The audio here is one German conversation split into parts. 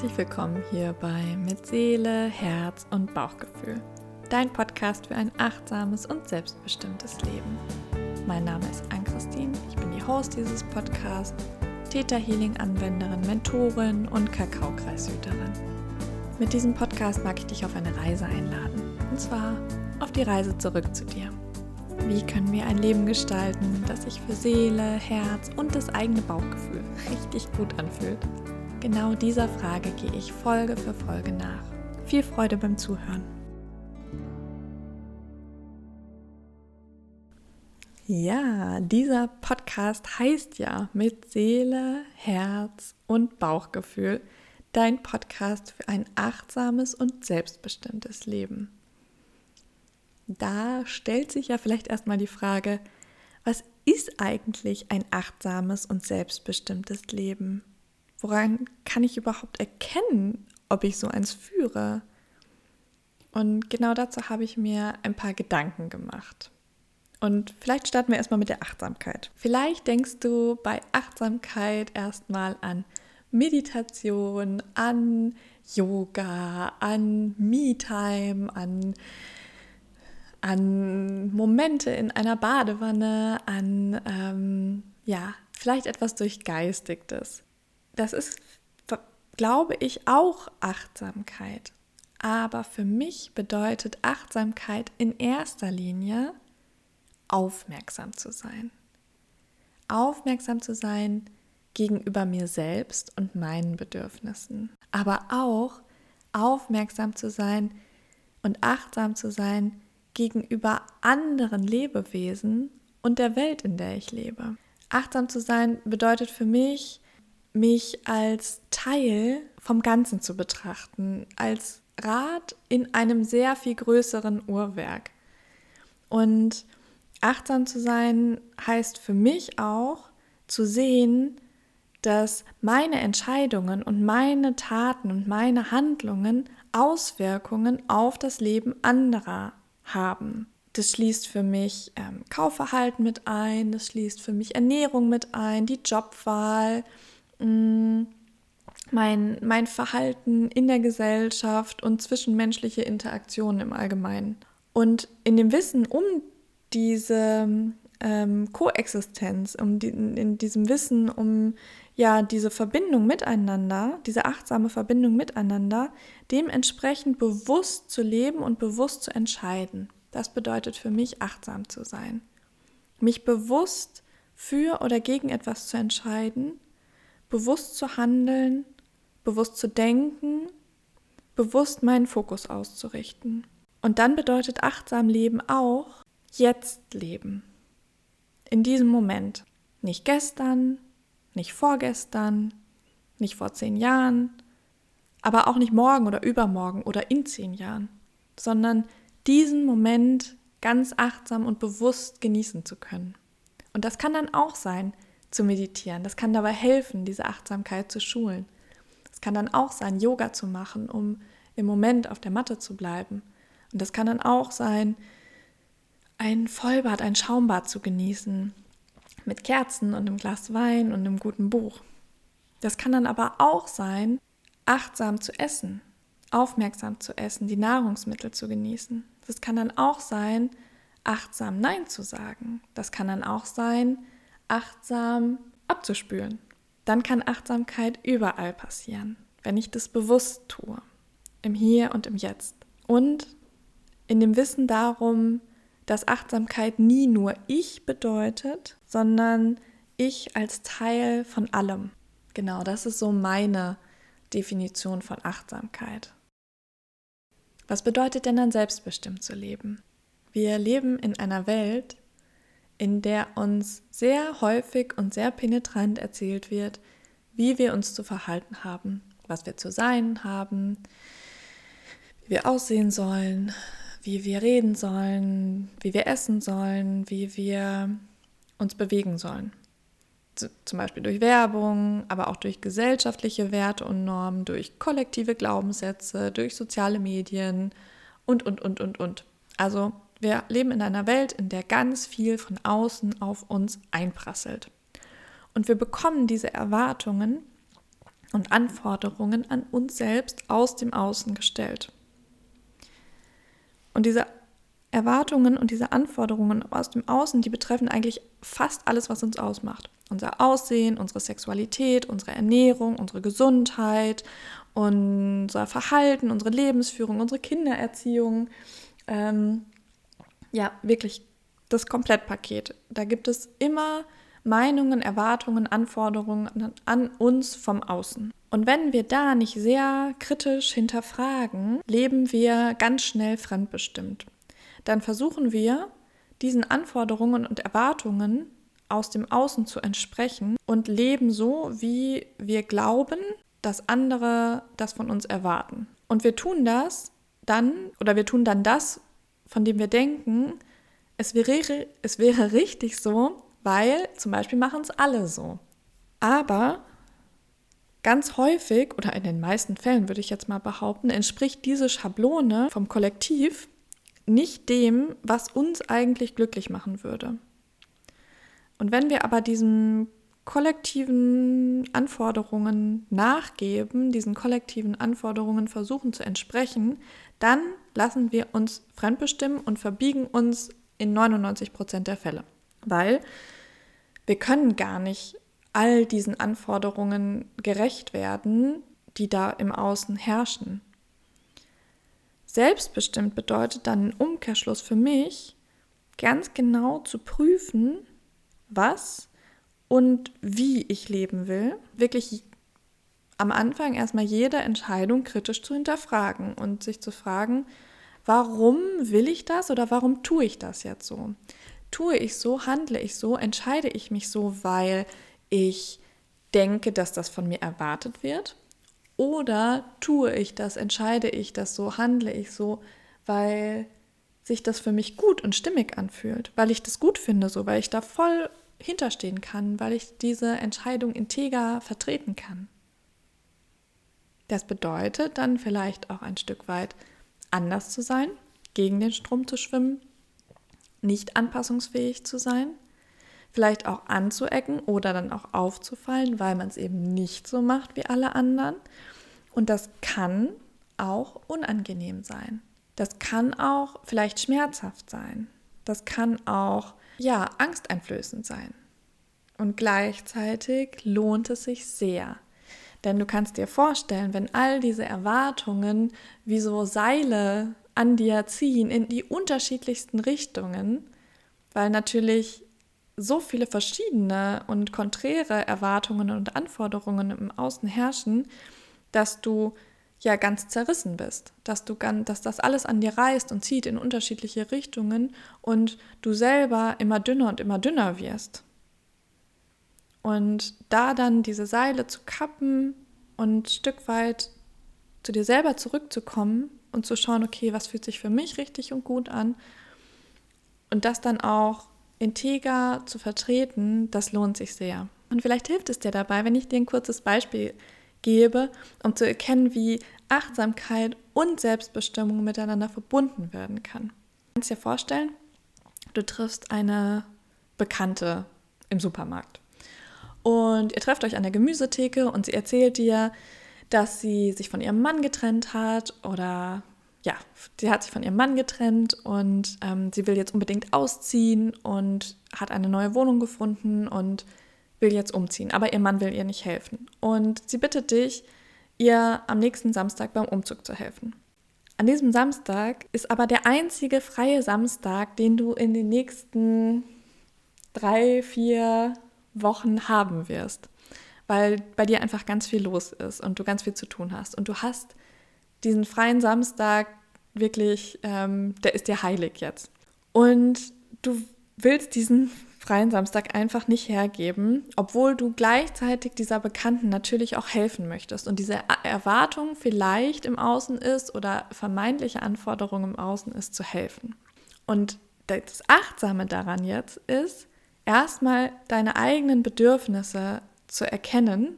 Herzlich willkommen hier bei Mit Seele, Herz und Bauchgefühl, dein Podcast für ein achtsames und selbstbestimmtes Leben. Mein Name ist Ann-Christine, ich bin die Host dieses Podcasts, Theta Healing Anwenderin, Mentorin und Kakaokreishüterin. Mit diesem Podcast mag ich dich auf eine Reise einladen, und zwar auf die Reise zurück zu dir. Wie können wir ein Leben gestalten, das sich für Seele, Herz und das eigene Bauchgefühl richtig gut anfühlt? Genau dieser Frage gehe ich Folge für Folge nach. Viel Freude beim Zuhören. Ja, dieser Podcast heißt ja mit Seele, Herz und Bauchgefühl dein Podcast für ein achtsames und selbstbestimmtes Leben. Da stellt sich ja vielleicht erstmal die Frage, was ist eigentlich ein achtsames und selbstbestimmtes Leben? Woran kann ich überhaupt erkennen, ob ich so eins führe? Und genau dazu habe ich mir ein paar Gedanken gemacht. Und vielleicht starten wir erstmal mit der Achtsamkeit. Vielleicht denkst du bei Achtsamkeit erstmal an Meditation, an Yoga, an Me-Time, an, an Momente in einer Badewanne, an ähm, ja, vielleicht etwas Durchgeistigtes das ist, glaube ich, auch Achtsamkeit. Aber für mich bedeutet Achtsamkeit in erster Linie aufmerksam zu sein. Aufmerksam zu sein gegenüber mir selbst und meinen Bedürfnissen. Aber auch aufmerksam zu sein und achtsam zu sein gegenüber anderen Lebewesen und der Welt, in der ich lebe. Achtsam zu sein bedeutet für mich, mich als Teil vom Ganzen zu betrachten, als Rad in einem sehr viel größeren Uhrwerk. Und achtsam zu sein heißt für mich auch zu sehen, dass meine Entscheidungen und meine Taten und meine Handlungen Auswirkungen auf das Leben anderer haben. Das schließt für mich ähm, Kaufverhalten mit ein, das schließt für mich Ernährung mit ein, die Jobwahl, Mm, mein, mein Verhalten in der Gesellschaft und zwischenmenschliche Interaktionen im Allgemeinen. Und in dem Wissen um diese ähm, Koexistenz, um die, in diesem Wissen um ja diese Verbindung miteinander, diese achtsame Verbindung miteinander, dementsprechend bewusst zu leben und bewusst zu entscheiden. Das bedeutet für mich achtsam zu sein. Mich bewusst für oder gegen etwas zu entscheiden bewusst zu handeln, bewusst zu denken, bewusst meinen Fokus auszurichten. Und dann bedeutet achtsam Leben auch jetzt leben. In diesem Moment. Nicht gestern, nicht vorgestern, nicht vor zehn Jahren, aber auch nicht morgen oder übermorgen oder in zehn Jahren, sondern diesen Moment ganz achtsam und bewusst genießen zu können. Und das kann dann auch sein, zu meditieren. Das kann dabei helfen, diese Achtsamkeit zu schulen. Es kann dann auch sein, Yoga zu machen, um im Moment auf der Matte zu bleiben. Und das kann dann auch sein, ein Vollbad, ein Schaumbad zu genießen, mit Kerzen und einem Glas Wein und einem guten Buch. Das kann dann aber auch sein, achtsam zu essen, aufmerksam zu essen, die Nahrungsmittel zu genießen. Das kann dann auch sein, achtsam Nein zu sagen. Das kann dann auch sein, achtsam abzuspülen. Dann kann Achtsamkeit überall passieren, wenn ich das bewusst tue, im Hier und im Jetzt. Und in dem Wissen darum, dass Achtsamkeit nie nur ich bedeutet, sondern ich als Teil von allem. Genau, das ist so meine Definition von Achtsamkeit. Was bedeutet denn dann selbstbestimmt zu leben? Wir leben in einer Welt, in der uns sehr häufig und sehr penetrant erzählt wird, wie wir uns zu verhalten haben, was wir zu sein haben, wie wir aussehen sollen, wie wir reden sollen, wie wir essen sollen, wie wir uns bewegen sollen. Zum Beispiel durch Werbung, aber auch durch gesellschaftliche Werte und Normen, durch kollektive Glaubenssätze, durch soziale Medien und, und, und, und, und. Also wir leben in einer Welt, in der ganz viel von außen auf uns einprasselt. Und wir bekommen diese Erwartungen und Anforderungen an uns selbst aus dem Außen gestellt. Und diese Erwartungen und diese Anforderungen aus dem Außen, die betreffen eigentlich fast alles, was uns ausmacht. Unser Aussehen, unsere Sexualität, unsere Ernährung, unsere Gesundheit, unser Verhalten, unsere Lebensführung, unsere Kindererziehung. Ähm, ja, wirklich das Komplettpaket. Da gibt es immer Meinungen, Erwartungen, Anforderungen an uns vom Außen. Und wenn wir da nicht sehr kritisch hinterfragen, leben wir ganz schnell fremdbestimmt. Dann versuchen wir, diesen Anforderungen und Erwartungen aus dem Außen zu entsprechen und leben so, wie wir glauben, dass andere das von uns erwarten. Und wir tun das dann, oder wir tun dann das, von dem wir denken, es wäre, es wäre richtig so, weil zum Beispiel machen es alle so. Aber ganz häufig, oder in den meisten Fällen würde ich jetzt mal behaupten, entspricht diese Schablone vom Kollektiv nicht dem, was uns eigentlich glücklich machen würde. Und wenn wir aber diesen kollektiven Anforderungen nachgeben, diesen kollektiven Anforderungen versuchen zu entsprechen, dann lassen wir uns fremdbestimmen und verbiegen uns in 99 Prozent der Fälle. Weil wir können gar nicht all diesen Anforderungen gerecht werden, die da im Außen herrschen. Selbstbestimmt bedeutet dann im Umkehrschluss für mich, ganz genau zu prüfen, was und wie ich leben will, wirklich am Anfang erstmal jede Entscheidung kritisch zu hinterfragen und sich zu fragen, warum will ich das oder warum tue ich das jetzt so? Tue ich so, handle ich so, entscheide ich mich so, weil ich denke, dass das von mir erwartet wird? Oder tue ich das, entscheide ich das so, handle ich so, weil sich das für mich gut und stimmig anfühlt, weil ich das gut finde, so, weil ich da voll hinterstehen kann, weil ich diese Entscheidung integer vertreten kann. Das bedeutet dann vielleicht auch ein Stück weit anders zu sein, gegen den Strom zu schwimmen, nicht anpassungsfähig zu sein, vielleicht auch anzuecken oder dann auch aufzufallen, weil man es eben nicht so macht wie alle anderen. Und das kann auch unangenehm sein. Das kann auch vielleicht schmerzhaft sein. Das kann auch ja, angsteinflößend sein. Und gleichzeitig lohnt es sich sehr. Denn du kannst dir vorstellen, wenn all diese Erwartungen wie so Seile an dir ziehen in die unterschiedlichsten Richtungen, weil natürlich so viele verschiedene und konträre Erwartungen und Anforderungen im Außen herrschen, dass du ja ganz zerrissen bist, dass du ganz, dass das alles an dir reißt und zieht in unterschiedliche Richtungen und du selber immer dünner und immer dünner wirst. Und da dann diese Seile zu kappen und ein Stück weit zu dir selber zurückzukommen und zu schauen, okay, was fühlt sich für mich richtig und gut an und das dann auch integer zu vertreten, das lohnt sich sehr. Und vielleicht hilft es dir dabei, wenn ich dir ein kurzes Beispiel gebe, um zu erkennen, wie Achtsamkeit und Selbstbestimmung miteinander verbunden werden kann. Du kannst dir vorstellen, du triffst eine Bekannte im Supermarkt und ihr trefft euch an der Gemüsetheke und sie erzählt dir, dass sie sich von ihrem Mann getrennt hat oder ja, sie hat sich von ihrem Mann getrennt und ähm, sie will jetzt unbedingt ausziehen und hat eine neue Wohnung gefunden und will jetzt umziehen, aber ihr Mann will ihr nicht helfen. Und sie bittet dich, ihr am nächsten Samstag beim Umzug zu helfen. An diesem Samstag ist aber der einzige freie Samstag, den du in den nächsten drei, vier Wochen haben wirst, weil bei dir einfach ganz viel los ist und du ganz viel zu tun hast. Und du hast diesen freien Samstag wirklich, ähm, der ist dir heilig jetzt. Und du willst diesen freien Samstag einfach nicht hergeben, obwohl du gleichzeitig dieser Bekannten natürlich auch helfen möchtest und diese Erwartung vielleicht im Außen ist oder vermeintliche Anforderung im Außen ist, zu helfen. Und das Achtsame daran jetzt ist, erstmal deine eigenen Bedürfnisse zu erkennen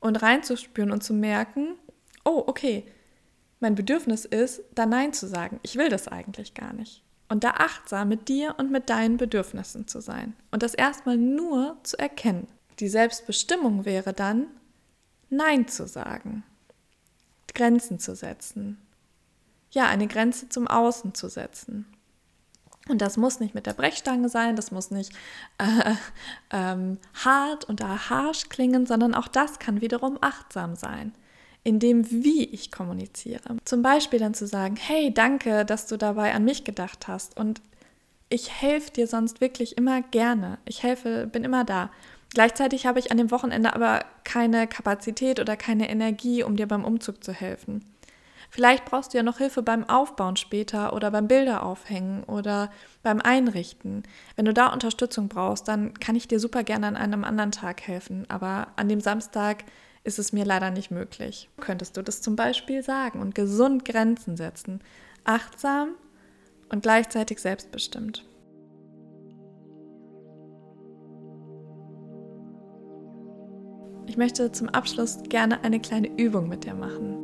und reinzuspüren und zu merken, oh, okay, mein Bedürfnis ist, da Nein zu sagen. Ich will das eigentlich gar nicht. Und da achtsam mit dir und mit deinen Bedürfnissen zu sein. Und das erstmal nur zu erkennen. Die Selbstbestimmung wäre dann, Nein zu sagen, Grenzen zu setzen. Ja, eine Grenze zum Außen zu setzen. Und das muss nicht mit der Brechstange sein, das muss nicht äh, ähm, hart oder harsch klingen, sondern auch das kann wiederum achtsam sein, in dem, wie ich kommuniziere. Zum Beispiel dann zu sagen, hey, danke, dass du dabei an mich gedacht hast und ich helfe dir sonst wirklich immer gerne. Ich helfe, bin immer da. Gleichzeitig habe ich an dem Wochenende aber keine Kapazität oder keine Energie, um dir beim Umzug zu helfen. Vielleicht brauchst du ja noch Hilfe beim Aufbauen später oder beim Bilder aufhängen oder beim Einrichten. Wenn du da Unterstützung brauchst, dann kann ich dir super gerne an einem anderen Tag helfen. Aber an dem Samstag ist es mir leider nicht möglich. Könntest du das zum Beispiel sagen und gesund Grenzen setzen? Achtsam und gleichzeitig selbstbestimmt. Ich möchte zum Abschluss gerne eine kleine Übung mit dir machen.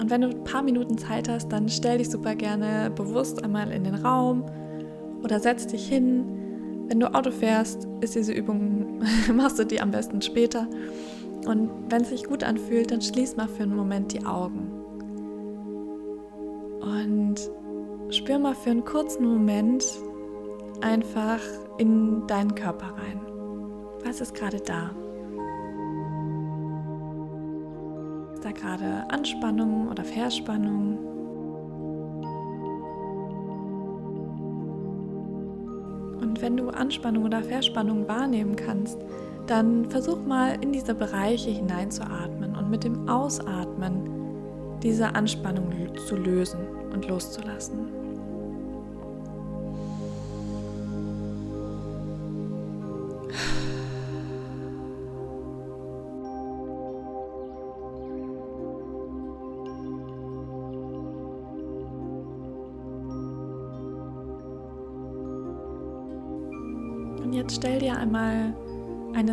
Und wenn du ein paar Minuten Zeit hast, dann stell dich super gerne bewusst einmal in den Raum oder setz dich hin. Wenn du Auto fährst, ist diese Übung, machst du die am besten später. Und wenn es sich gut anfühlt, dann schließ mal für einen Moment die Augen. Und spür mal für einen kurzen Moment einfach in deinen Körper rein. Was ist gerade da? Gerade Anspannung oder Verspannung? Und wenn du Anspannung oder Verspannung wahrnehmen kannst, dann versuch mal in diese Bereiche hineinzuatmen und mit dem Ausatmen diese Anspannung zu lösen und loszulassen.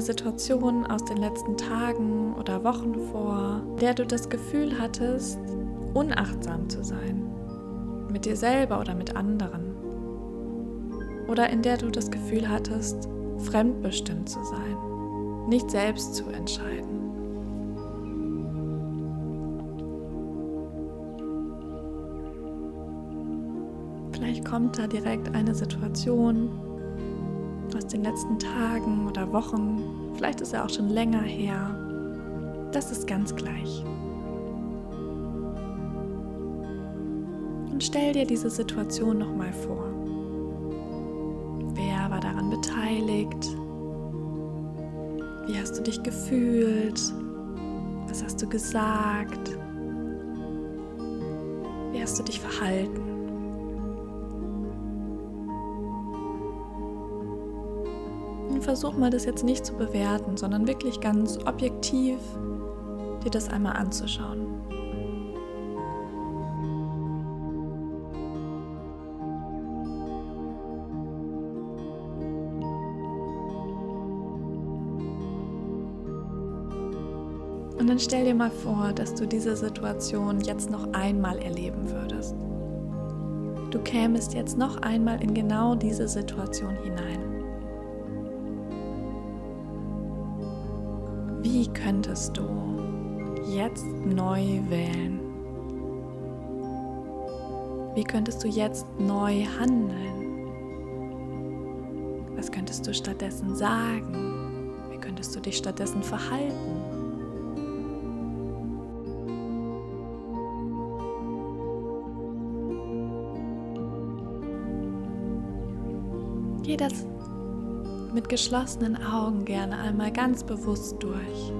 Situation aus den letzten Tagen oder Wochen vor, der du das Gefühl hattest, unachtsam zu sein. Mit dir selber oder mit anderen. Oder in der du das Gefühl hattest, fremdbestimmt zu sein. Nicht selbst zu entscheiden. Vielleicht kommt da direkt eine Situation, aus den letzten Tagen oder Wochen, vielleicht ist er auch schon länger her. Das ist ganz gleich. Und stell dir diese Situation nochmal vor. Wer war daran beteiligt? Wie hast du dich gefühlt? Was hast du gesagt? Wie hast du dich verhalten? Versuch mal das jetzt nicht zu bewerten, sondern wirklich ganz objektiv dir das einmal anzuschauen. Und dann stell dir mal vor, dass du diese Situation jetzt noch einmal erleben würdest. Du kämest jetzt noch einmal in genau diese Situation hinein. Wie könntest du jetzt neu wählen? Wie könntest du jetzt neu handeln? Was könntest du stattdessen sagen? Wie könntest du dich stattdessen verhalten? Geh das mit geschlossenen Augen gerne einmal ganz bewusst durch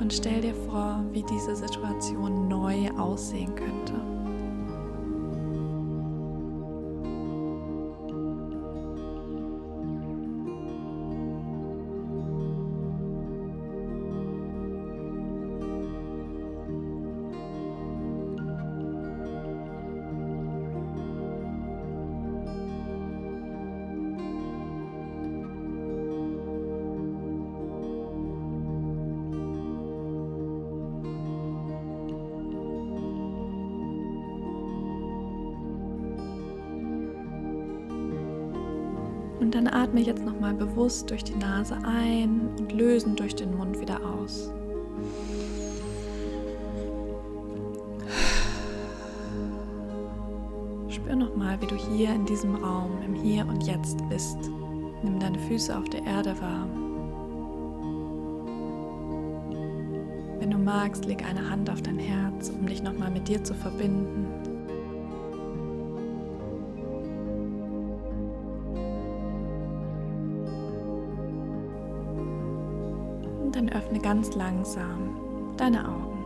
und stell dir vor, wie diese Situation neu aussehen könnte. Atme jetzt nochmal bewusst durch die Nase ein und lösen durch den Mund wieder aus. Spür nochmal, wie du hier in diesem Raum, im Hier und Jetzt bist. Nimm deine Füße auf der Erde wahr. Wenn du magst, leg eine Hand auf dein Herz, um dich nochmal mit dir zu verbinden. Ganz langsam deine Augen.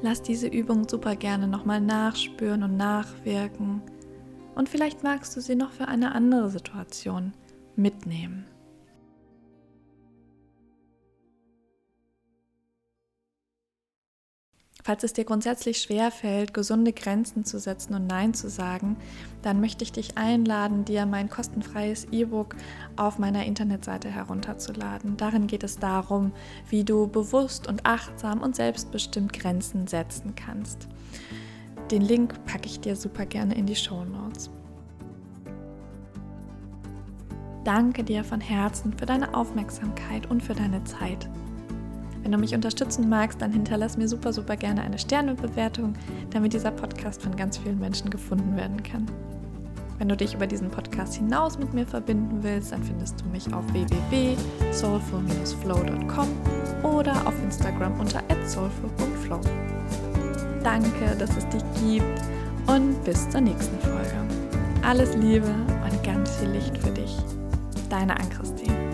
Lass diese Übung super gerne nochmal nachspüren und nachwirken. Und vielleicht magst du sie noch für eine andere Situation mitnehmen. Falls es dir grundsätzlich schwer fällt, gesunde Grenzen zu setzen und Nein zu sagen, dann möchte ich dich einladen, dir mein kostenfreies E-Book auf meiner Internetseite herunterzuladen. Darin geht es darum, wie du bewusst und achtsam und selbstbestimmt Grenzen setzen kannst. Den Link packe ich dir super gerne in die Show Notes. Danke dir von Herzen für deine Aufmerksamkeit und für deine Zeit. Wenn du mich unterstützen magst, dann hinterlass mir super, super gerne eine Sternebewertung, damit dieser Podcast von ganz vielen Menschen gefunden werden kann. Wenn du dich über diesen Podcast hinaus mit mir verbinden willst, dann findest du mich auf www.soulful-flow.com oder auf Instagram unter soulful.flow. Danke, dass es dich gibt und bis zur nächsten Folge. Alles Liebe und ganz viel Licht für dich. Deine Ann-Christine.